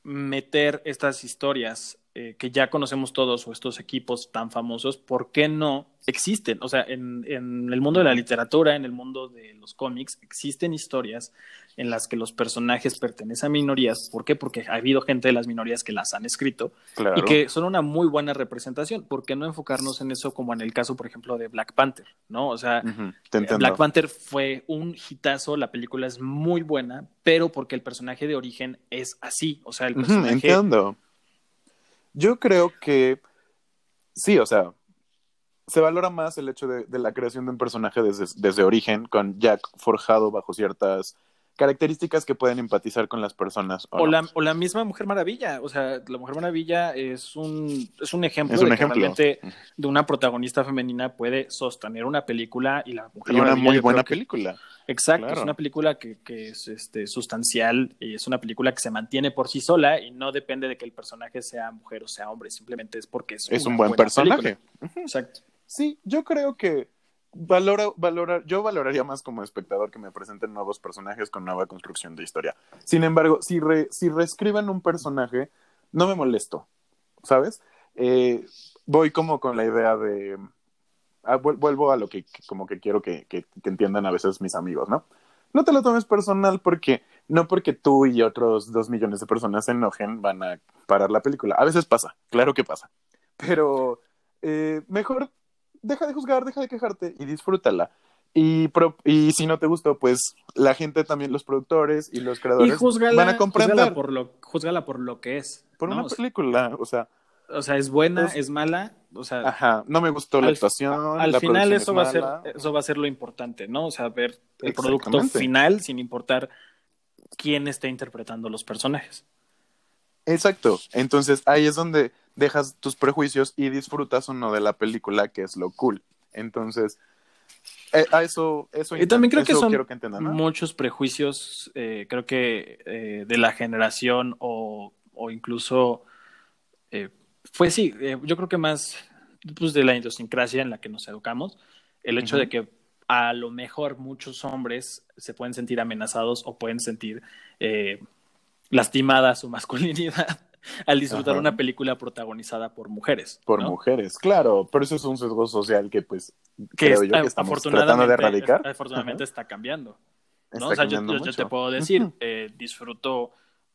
meter estas historias eh, que ya conocemos todos o estos equipos tan famosos, ¿por qué no existen? O sea, en, en, el mundo de la literatura, en el mundo de los cómics, existen historias en las que los personajes pertenecen a minorías. ¿Por qué? Porque ha habido gente de las minorías que las han escrito Claro. y que son una muy buena representación. ¿Por qué no enfocarnos en eso como en el caso, por ejemplo, de Black Panther? ¿No? O sea, Ujú, te entiendo. Black Panther fue un hitazo, la película es muy buena, pero porque el personaje de origen es así. O sea, el personaje. entiendo. Yo creo que sí, o sea, se valora más el hecho de, de la creación de un personaje desde, desde origen, con Jack forjado bajo ciertas características que pueden empatizar con las personas. ¿o O no? la, o la misma Mujer Maravilla. O sea, la Mujer Maravilla es un, es un ejemplo Es un de ejemplo. que realmente de una protagonista femenina puede sostener una película y la Mujer Y una Maravilla, muy buena que- película. Exacto, Claro. es una película que, que es este, sustancial y es una película que se mantiene por sí sola y no depende de que el personaje sea mujer o sea hombre, simplemente es porque es, Es una un buen personaje. película. Exacto. Sí, yo creo que valora, valora, yo valoraría más como espectador que me presenten nuevos personajes con nueva construcción de historia. Sin embargo, si, re- si reescriben un personaje, no me molesto, ¿sabes? Eh, voy como con la idea de... ah, vuel- vuelvo a lo que como que quiero que, que- que entiendan a veces mis amigos, ¿no? No te lo tomes personal porque no porque tú y otros dos millones de personas se enojen van a parar la película. A veces pasa, claro que pasa. Pero eh, mejor deja de juzgar, deja de quejarte y disfrútala. Y, pro- y si no te gustó, pues la gente también, los productores y los Y creadores van a comprender por, por lo, júzgala por lo que es. ¿no? una O sea, película. O sea, o sea, es buena, Pues- es mala, o sea, ajá, no me gustó la Al- actuación. al la final eso es va a ser eso va a ser lo importante, ¿no? O sea, ver el producto final sin importar quién esté interpretando los personajes. Exacto. Entonces ahí es donde dejas tus prejuicios y disfrutas o no de la película, que es lo cool. Entonces, eh, a eso, eso, Y también creo que son que muchos prejuicios, eh, creo que eh, de la generación o, o incluso, eh, pues sí, yo creo que más pues, de la idiosincrasia en la que nos educamos, el hecho de que a lo mejor muchos hombres se pueden sentir amenazados o pueden sentir eh, lastimada su masculinidad al disfrutar Ajá. una película protagonizada por mujeres. Por ¿no? mujeres, claro, pero eso es un sesgo social que pues Que creo es- yo que estamos tratando de erradicar. afortunadamente está cambiando. ¿no? Está O sea, yo, cambiando yo- yo te puedo decir, eh, disfruto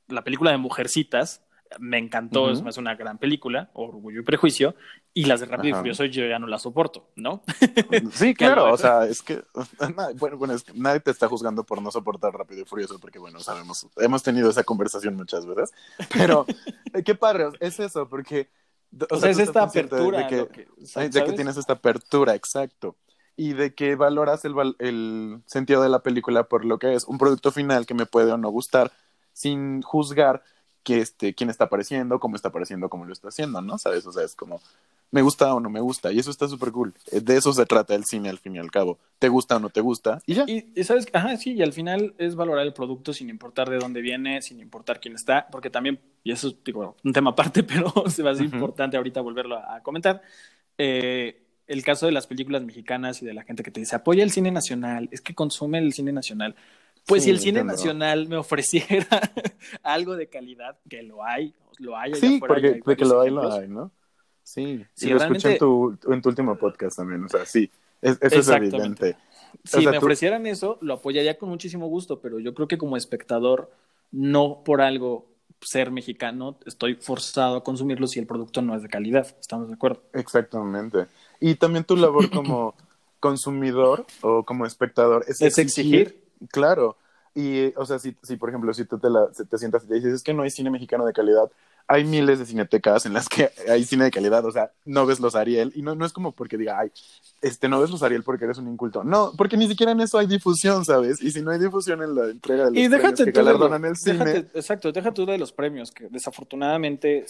la película de Mujercitas, me encantó, Ujú. es más una gran película, Orgullo y Prejuicio, y las de Rápido y Ajá. Furioso yo ya no las soporto, ¿no? Sí, claro, o sea, es que bueno, bueno, es que nadie te está juzgando por no soportar Rápido y Furioso, porque bueno, sabemos, hemos tenido esa conversación muchas veces, pero eh, qué padre, es eso, porque O sea, es esta apertura. de que, que- de que tienes esta apertura, exacto. Y de que valoras el, el sentido de la película por lo que es un producto final que me puede o no gustar, sin juzgar que este, quién está apareciendo, cómo está apareciendo, cómo lo está haciendo, ¿no? ¿Sabes? O sea, es como, me gusta o no me gusta. Y eso está súper cool. Eh, De eso se trata el cine al fin y al cabo. ¿Te gusta o no te gusta? Y ya. Y, y sabes, ajá, sí, y al final es valorar el producto sin importar de dónde viene, sin importar quién está, porque también, y eso es digo, un tema aparte, pero se va a ser importante ahorita volverlo a, a comentar. eh, el caso de las películas mexicanas y de la gente que te dice apoya el cine nacional, es que consume el cine nacional. Pues Sí, si el cine entiendo. nacional me ofreciera algo de calidad, que lo hay, lo hay Sí, porque hay de que varios lo hay, lo hay, ¿no? Sí, Sí, y lo escuché en tu, en tu último podcast también, o sea, sí, es- eso es evidente. Si O sea, me tú- ofrecieran eso, lo apoyaría con muchísimo gusto, pero yo creo que como espectador, no por algo ser mexicano, estoy forzado a consumirlo si el producto no es de calidad. ¿Estamos de acuerdo? Exactamente. Y también tu labor como consumidor o como espectador es, Es exigir. Claro. Y, o sea, si, si por ejemplo, si tú te, la- te sientas y te dices, es que no hay cine mexicano de calidad, hay miles de cinetecas en las que hay cine de calidad, o sea, no ves los Ariel, y no, no es como porque diga, ay, este, no ves los Ariel porque eres un inculto. No, porque ni siquiera en eso hay difusión, ¿sabes? Y si no hay difusión en la entrega de los Y déjate premios que galardonan el cine, déjate- exacto, deja tú de los premios, que desafortunadamente,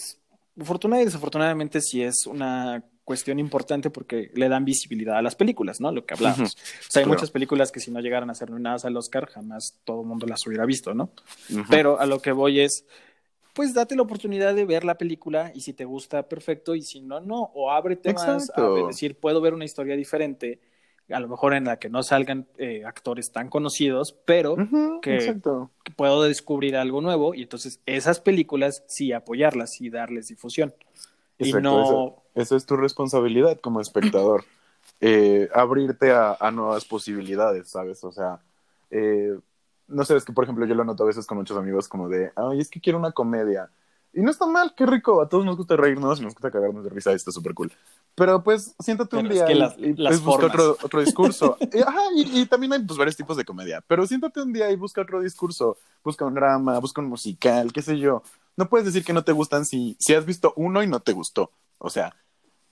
afortunadamente y desafortunadamente sí es una cuestión importante porque le dan visibilidad a las películas, ¿no? Lo que hablábamos. O sea, hay Claro. muchas películas que si no llegaran a ser nominadas al Oscar, jamás todo el mundo las hubiera visto, ¿no? Pero a lo que voy es, pues date la oportunidad de ver la película y si te gusta, perfecto, y si no, no. O ábrete más Exacto. a decir, puedo ver una historia diferente a lo mejor en la que no salgan eh, actores tan conocidos, pero que, puedo descubrir algo nuevo y entonces esas películas sí apoyarlas y darles difusión. Y Exacto, no... eso, eso es tu responsabilidad como espectador. Eh, abrirte a, a nuevas posibilidades, ¿sabes? O sea, eh, no sé, es que por ejemplo yo lo noto a veces con muchos amigos como de, ay, es que quiero una comedia. Y no está mal, qué rico, a todos nos gusta reírnos, nos gusta cagarnos de risa, está súper cool. Pero pues siéntate un Pero es día que y, las- y, las pues, busca otro, otro discurso. y, ajá, y, y también hay pues varios tipos de comedia, pero siéntate un día y busca otro discurso, busca un drama, busca un musical, qué sé yo. No puedes decir que no te gustan si, si has visto uno y no te gustó. O sea,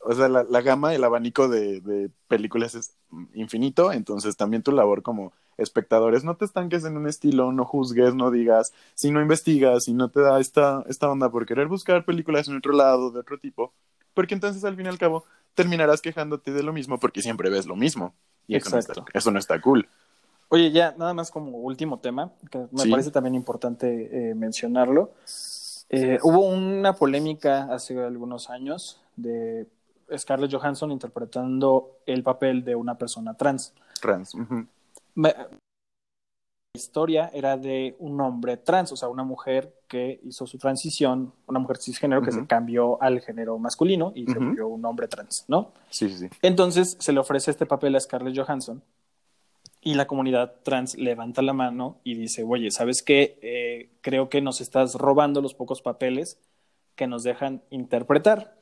o sea la, la gama, el abanico de, de películas es infinito, entonces también tu labor como espectadores, no te estanques en un estilo, no juzgues, no digas, si no investigas, si no te da esta, esta onda por querer buscar películas en otro lado, de otro tipo, porque entonces al fin y al cabo terminarás quejándote de lo mismo porque siempre ves lo mismo. Y eso no, está, Exacto. eso no está cool. Oye, ya, nada más como último tema, que me Sí. parece también importante eh, mencionarlo. Eh, hubo una polémica hace algunos años de Scarlett Johansson interpretando el papel de una persona trans. Trans. Me- la historia era de un hombre trans, o sea, una mujer que hizo su transición, una mujer cisgénero que se cambió al género masculino y se volvió un hombre trans, ¿no? Sí, sí, sí. Entonces se le ofrece este papel a Scarlett Johansson y la comunidad trans levanta la mano y dice, oye, ¿sabes qué? Eh, creo que nos estás robando los pocos papeles que nos dejan interpretar.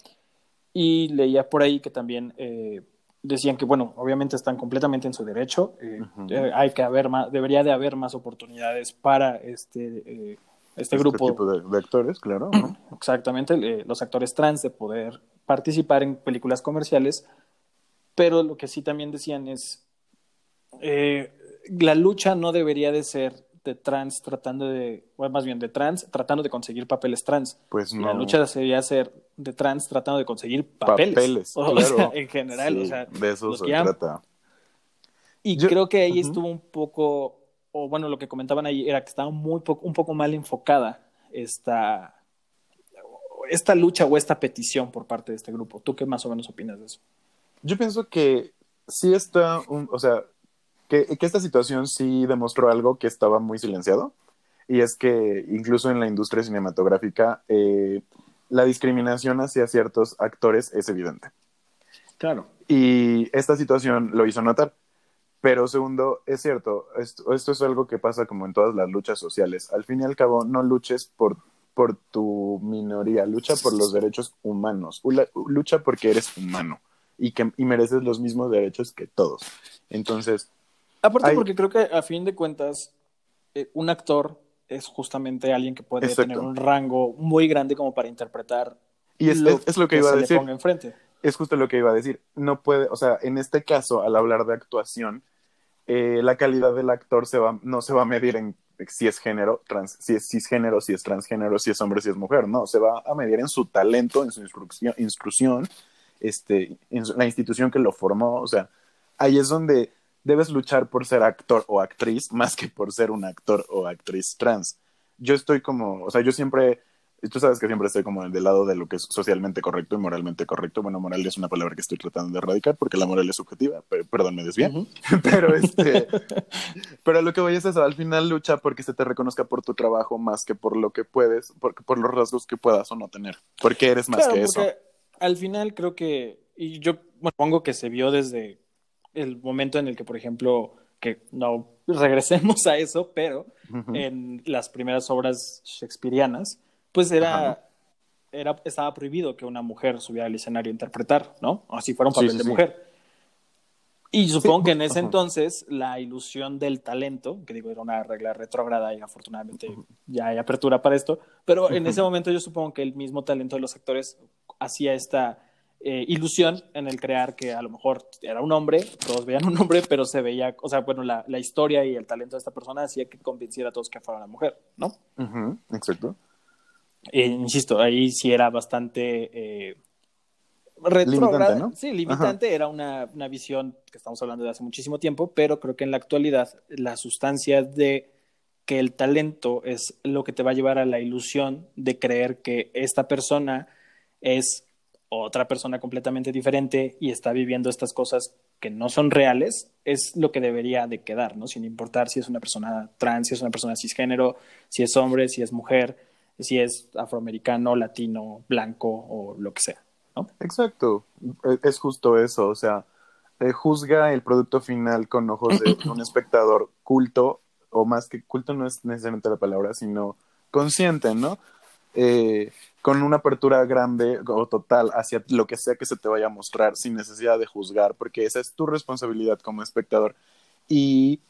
Y leía por ahí que también eh, decían que, bueno, obviamente están completamente en su derecho, eh, Ujú. eh, hay que haber más, debería de haber más oportunidades para este, eh, este Este grupo tipo de, de actores, claro. ¿no? exactamente, eh, los actores trans de poder participar en películas comerciales, pero lo que sí también decían es, eh, la lucha no debería de ser de trans tratando de, o más bien de trans tratando de conseguir papeles trans. Pues no. La lucha debería ser de trans tratando de conseguir papeles. Papeles, o claro. sea, en general, Sí, o sea, de eso se trata. y Yo- creo que ahí estuvo un poco, o bueno, lo que comentaban ahí era que estaba muy poco, un poco mal enfocada esta, esta lucha o esta petición por parte de este grupo. ¿Tú qué más o menos opinas de eso? Yo pienso que sí está, un- o sea, que, que esta situación sí demostró algo que estaba muy silenciado, y es que incluso en la industria cinematográfica eh, la discriminación hacia ciertos actores es evidente. Claro. Y esta situación lo hizo notar. Pero segundo, es cierto, esto, esto es algo que pasa como en todas las luchas sociales. Al fin y al cabo, no luches por, por tu minoría, lucha por los derechos humanos, lucha porque eres humano y, que, y mereces los mismos derechos que todos. Entonces, Aparte Hay- porque creo que a fin de cuentas eh, un actor es justamente alguien que puede Exacto. tener un rango muy grande como para interpretar y es es- es lo que iba a se le decir. ponga enfrente. es justo lo que iba a decir. No puede, o sea, en este caso, al hablar de actuación, eh, la calidad del actor se va, no se va a medir en si es género, trans, si es cisgénero, si es transgénero, si es hombre, si es mujer. No, se va a medir en su talento, en su instrucción, instrucción este, en la institución que lo formó. O sea, ahí es donde debes luchar por ser actor o actriz más que por ser un actor o actriz trans. Yo estoy como, o sea, yo siempre tú sabes que siempre estoy como del lado de lo que es socialmente correcto y moralmente correcto. Bueno, moral es una palabra que estoy tratando de erradicar porque la moral es subjetiva, pero, perdón, me desvié. Ujú. pero este, pero lo que voy es eso, al final lucha porque se te reconozca por tu trabajo más que por lo que puedes, por, por los rasgos que puedas o no tener, porque eres más Claro, que eso. al final creo que, y yo bueno, supongo que se vio desde el momento en el que, por ejemplo, que no regresemos a eso, pero Ujú. en las primeras obras shakespearianas, pues era, Ajá. era, estaba prohibido que una mujer subiera al escenario a interpretar, ¿no? Así fuera un Sí, papel sí, de sí. mujer. Y supongo Sí, que en ese ajá. entonces la ilusión del talento, que digo, era una regla retrógrada y afortunadamente ya hay apertura para esto, pero en ese momento yo supongo que el mismo talento de los actores hacía esta eh, ilusión en el crear que a lo mejor era un hombre, todos veían un hombre, pero se veía, o sea, bueno, la, la historia y el talento de esta persona hacía que convenciera a todos que fuera una mujer, ¿no? Exacto. Eh, insisto, ahí sí era bastante eh. Limitante, ¿no? Sí, limitante, era una, una visión que estamos hablando de hace muchísimo tiempo, pero creo que en la actualidad la sustancia de que el talento es lo que te va a llevar a la ilusión de creer que esta persona es otra persona completamente diferente y está viviendo estas cosas que no son reales, es lo que debería de quedar, ¿no? Sin importar si es una persona trans, si es una persona cisgénero, si es hombre, si es mujer, si es afroamericano, latino, blanco o lo que sea, ¿no? Exacto, e, es justo eso, o sea, eh, juzga el producto final con ojos de un espectador culto, o más que culto no es necesariamente la palabra, sino consciente, ¿no? Eh, con una apertura grande o total hacia lo que sea que se te vaya a mostrar sin necesidad de juzgar, porque esa es tu responsabilidad como espectador. Y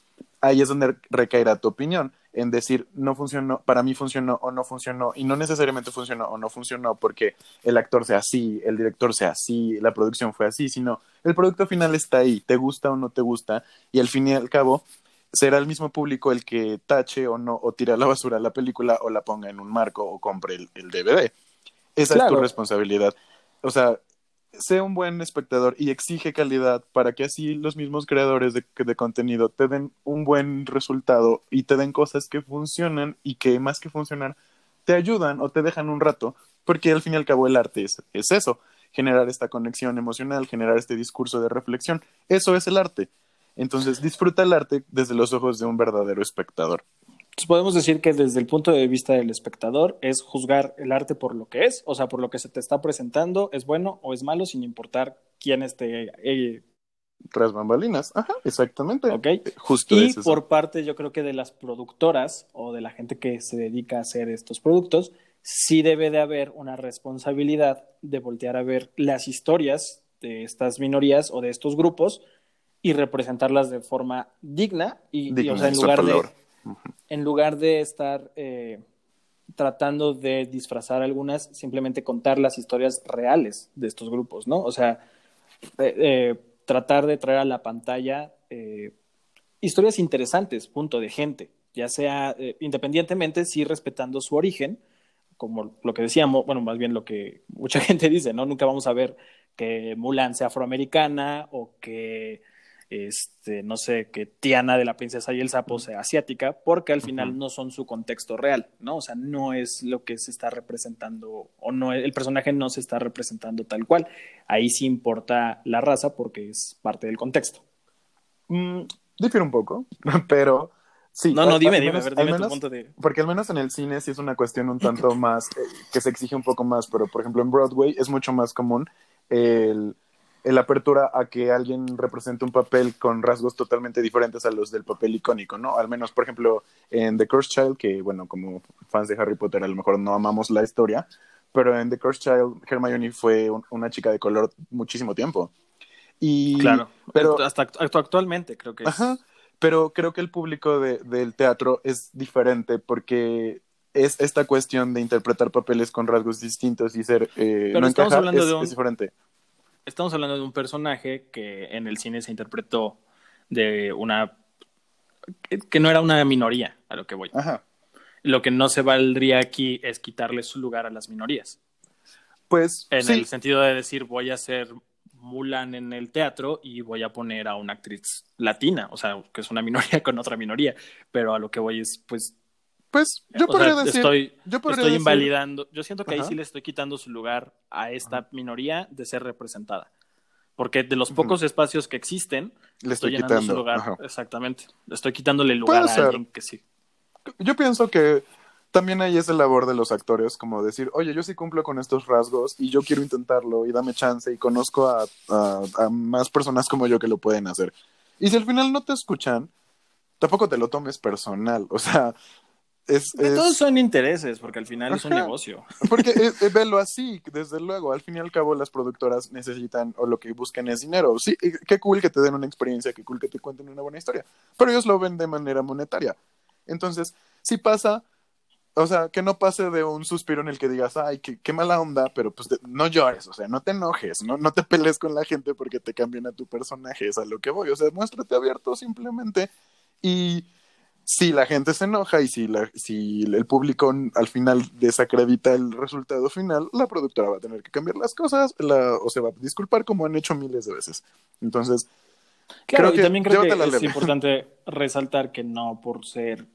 ahí es donde recaerá tu opinión, en decir, no funcionó, para mí funcionó o no funcionó, y no necesariamente funcionó o no funcionó porque el actor sea así, el director sea así, la producción fue así, sino el producto final está ahí, te gusta o no te gusta, y al fin y al cabo será el mismo público el que tache o no, o tire a la basura la película o la ponga en un marco o compre el, DVD. Esa es tu responsabilidad. O sea, sé un buen espectador y exige calidad para que así los mismos creadores de, de, contenido te den un buen resultado y te den cosas que funcionan y que más que funcionar te ayudan o te dejan un rato, porque al fin y al cabo el arte es, es eso, generar esta conexión emocional, generar este discurso de reflexión. Eso es el arte. Entonces, disfruta el arte desde los ojos de un verdadero espectador. Entonces, podemos decir que desde el punto de vista del espectador es juzgar el arte por lo que es, o sea, por lo que se te está presentando, es bueno o es malo, sin importar quién esté. Eh... Tras bambalinas, ajá, exactamente. Ok. Justo y por parte, yo creo que de las productoras o de la gente que se dedica a hacer estos productos, sí debe de haber una responsabilidad de voltear a ver las historias de estas minorías o de estos grupos y representarlas de forma digna y, o sea, en lugar de en lugar de estar eh, tratando de disfrazar algunas, simplemente contar las historias reales de estos grupos, ¿no? O sea, eh, eh, tratar de traer a la pantalla historias interesantes, punto, de gente, ya sea independientemente, sí respetando su origen, como lo que decíamos, bueno, más bien lo que mucha gente dice, ¿no? Nunca vamos a ver que Mulan sea afroamericana o que este, no sé, que Tiana de la princesa y el sapo sea asiática, porque al final no son su contexto real, ¿no? O sea, no es lo que se está representando, o no, el personaje no se está representando tal cual. Ahí sí importa la raza porque es parte del contexto. Mm, difiere un poco, pero sí. No, no, dime, dime, a ver, dime tu punto de... Porque al menos en el cine sí es una cuestión un tanto más, eh, que se exige un poco más, pero por ejemplo en Broadway es mucho más común el el apertura a que alguien represente un papel con rasgos totalmente diferentes a los del papel icónico, ¿no? Al menos, por ejemplo, en The Cursed Child, que, bueno, como fans de Harry Potter a lo mejor no amamos la historia, pero en The Cursed Child, Hermione fue una chica de color muchísimo tiempo. Y, claro, pero hasta actualmente creo que Ajá, pero creo que el público de, del teatro es diferente porque es esta cuestión de interpretar papeles con rasgos distintos y ser eh, no estamos hablando de un, es diferente estamos hablando de un personaje que en el cine se interpretó de una que no era una minoría, a lo que voy. Ajá. Lo que no se valdría aquí es quitarle su lugar a las minorías. Pues en el sentido de decir voy a hacer Mulan en el teatro y voy a poner a una actriz latina, o sea, que es una minoría con otra minoría, pero a lo que voy es pues pues yo podría decir. Estoy, yo estoy invalidando. Yo siento que ahí sí le estoy quitando su lugar a esta minoría de ser representada. Porque de los pocos espacios que existen, le estoy, llenando su lugar. Exactamente. Le estoy quitándole el lugar a alguien que sí. Yo pienso que también ahí es el labor de los actores, como decir, oye, yo sí cumplo con estos rasgos y yo quiero intentarlo y dame chance y conozco a, a más personas como yo que lo pueden hacer. Y si al final no te escuchan, tampoco te lo tomes personal. O sea, todos son intereses, porque al final es un negocio. Porque es, eh, velo así, desde luego, al fin y al cabo las productoras necesitan o lo que buscan es dinero. Sí, qué cool que te den una experiencia, qué cool que te cuenten una buena historia, pero ellos lo ven de manera monetaria. Entonces, si pasa, o sea, que no pase de un suspiro en el que digas, ay, qué, qué mala onda, pero pues no llores, o sea, no te enojes, no, no te pelees con la gente porque te cambien a tu personaje, es a lo que voy, o sea, muéstrate abierto simplemente y si la gente se enoja y si, la, si el público al final desacredita el resultado final, la productora va a tener que cambiar las cosas o se va a disculpar como han hecho miles de veces. Entonces, creo que, también creo que es importante resaltar que no por ser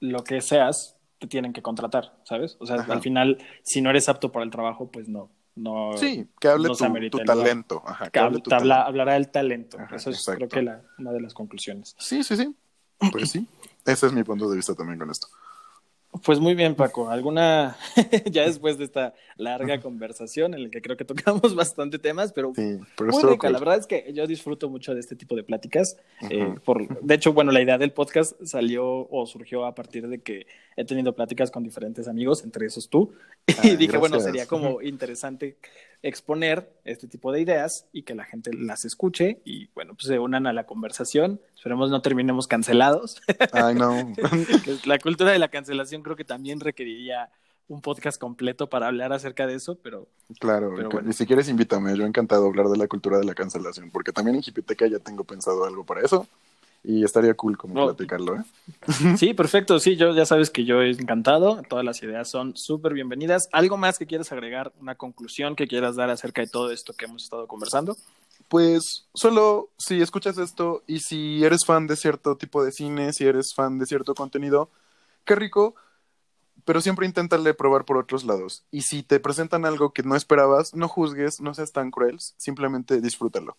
lo que seas, te tienen que contratar, ¿sabes? O sea, al final, si no eres apto para el trabajo, pues no, no. Sí, que hable no tu, tu talento. Ajá, que Que hable habla- tu te habla- talento. hablará del talento. Ajá, Eso es exacto. creo que la, una de las conclusiones. Sí, sí, sí. Pues sí. Ese es mi punto de vista también con esto. Pues muy bien, Paco. ¿Alguna, ya después de esta larga conversación en la que creo que tocamos bastante temas, pero Sí, pero muy rica. cool. La verdad es que yo disfruto mucho de este tipo de pláticas. eh, por, de hecho, bueno, la idea del podcast salió o surgió a partir de que he tenido pláticas con diferentes amigos, entre esos tú, y Ay, dije, bueno, sería como interesante exponer este tipo de ideas y que la gente las escuche y, bueno, pues se unan a la conversación. Esperemos no terminemos cancelados. Ay, no. La cultura de la cancelación creo que también requeriría un podcast completo para hablar acerca de eso, pero Claro, Pero y si quieres invítame, yo encantado de hablar de la cultura de la cancelación, porque también en Jipiteca ya tengo pensado algo para eso y estaría cool como No. platicarlo, ¿eh? sí, perfecto, sí, yo ya sabes que yo he encantado, todas las ideas son súper bienvenidas. ¿Algo más que quieras agregar, una conclusión que quieras dar acerca de todo esto que hemos estado conversando? Pues solo si escuchas esto y si eres fan de cierto tipo de cine, si eres fan de cierto contenido, qué rico, pero siempre inténtale probar por otros lados. Y si te presentan algo que no esperabas, no juzgues, no seas tan cruel, simplemente disfrútalo.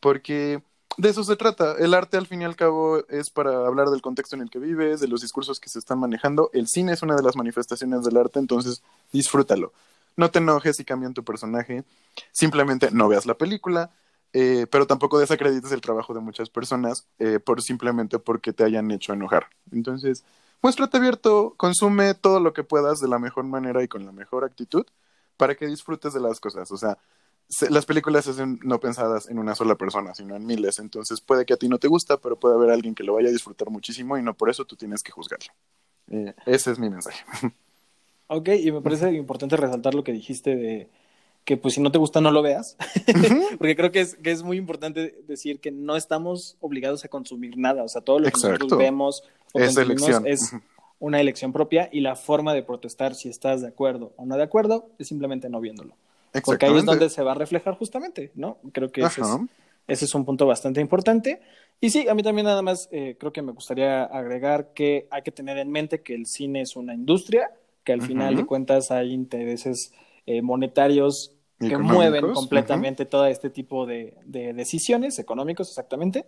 Porque de eso se trata. El arte, al fin y al cabo, es para hablar del contexto en el que vives, de los discursos que se están manejando. El cine es una de las manifestaciones del arte, entonces disfrútalo. No te enojes si cambian tu personaje. Simplemente no veas la película, eh, pero tampoco desacredites el trabajo de muchas personas eh, por simplemente porque te hayan hecho enojar. Entonces, muéstrate abierto, consume todo lo que puedas de la mejor manera y con la mejor actitud para que disfrutes de las cosas. O sea, se- las películas hacen no pensadas en una sola persona, sino en miles. Entonces, puede que a ti no te gusta, pero puede haber alguien que lo vaya a disfrutar muchísimo y no por eso tú tienes que juzgarlo. Eh, ese es mi mensaje. Ok, y me parece importante resaltar lo que dijiste de que pues si no te gusta no lo veas, porque creo que es, que es muy importante decir que no estamos obligados a consumir nada, o sea, todo lo que Exacto. nosotros vemos o Es elección. es una elección propia y la forma de protestar si estás de acuerdo o no de acuerdo es simplemente no viéndolo. Porque ahí es donde se va a reflejar justamente, ¿no? Creo que ese es, Ajá. ese es un punto bastante importante. Y sí, a mí también nada más eh, creo que me gustaría agregar que hay que tener en mente que el cine es una industria, que al final de cuentas hay intereses eh, monetarios que mueven completamente todo este tipo de, de decisiones económicos, exactamente.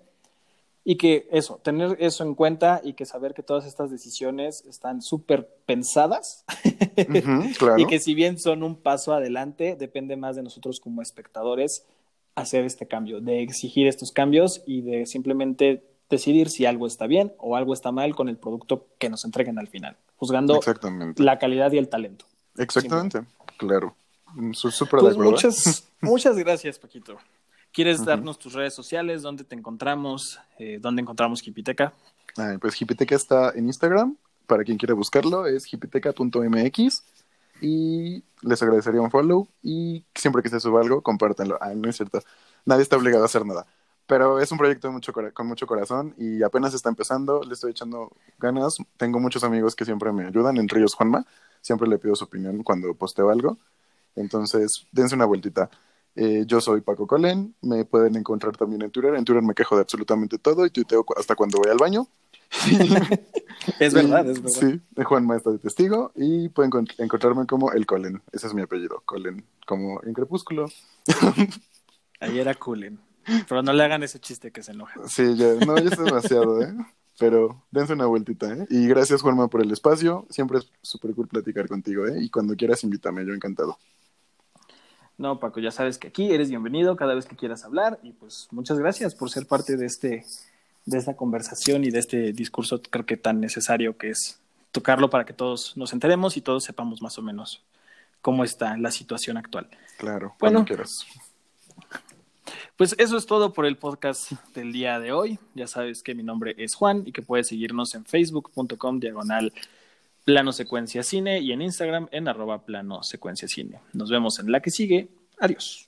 Y que eso, tener eso en cuenta y que saber que todas estas decisiones están súper pensadas claro. y que si bien son un paso adelante, depende más de nosotros como espectadores hacer este cambio, de exigir estos cambios y de simplemente decidir si algo está bien o algo está mal con el producto que nos entreguen al final, juzgando la calidad y el talento. Exactamente. Claro. Súper Pues de acuerdo. ¿eh? muchas, muchas gracias, Paquito. ¿Quieres Ujú. darnos tus redes sociales? ¿Dónde te encontramos? Eh, ¿Dónde encontramos Hipiteca? Ay, pues Hipiteca está en Instagram. Para quien quiera buscarlo, es hipiteca.mx. Y les agradecería un follow. Y siempre que se suba algo, compártanlo. Ay, no es cierto. Nadie está obligado a hacer nada. Pero es un proyecto mucho con mucho corazón y apenas está empezando. Le estoy echando ganas. Tengo muchos amigos que siempre me ayudan, entre ellos Juanma. Siempre le pido su opinión cuando posteo algo. Entonces, dense una vueltita. Eh, yo soy Paco Colen. Me pueden encontrar también en Twitter. En Twitter me quejo de absolutamente todo y tuiteo hasta cuando voy al baño. Es Y- verdad, es verdad. Sí, Juanma está de testigo y pueden encont- encontrarme como el Colen. Ese es mi apellido, Colen, como en Crepúsculo. Ahí era Cullen. Pero no le hagan ese chiste que se enoja. Sí, ya, no, ya es demasiado, ¿eh? Pero dense una vueltita, ¿eh? Y gracias, Juanma, por el espacio. Siempre es súper cool platicar contigo, ¿eh? Y cuando quieras, invítame, yo encantado. No, Paco, ya sabes que aquí eres bienvenido cada vez que quieras hablar y pues muchas gracias por ser parte de este de esta conversación y de este discurso creo que tan necesario que es tocarlo para que todos nos enteremos y todos sepamos más o menos cómo está la situación actual. Claro, Bueno. cuando quieras. Pues eso es todo por el podcast del día de hoy. Ya sabes que mi nombre es Juan y que puedes seguirnos en facebook.com diagonal plano secuencia cine y en Instagram en arroba plano secuencia cine. Nos vemos en la que sigue. Adiós.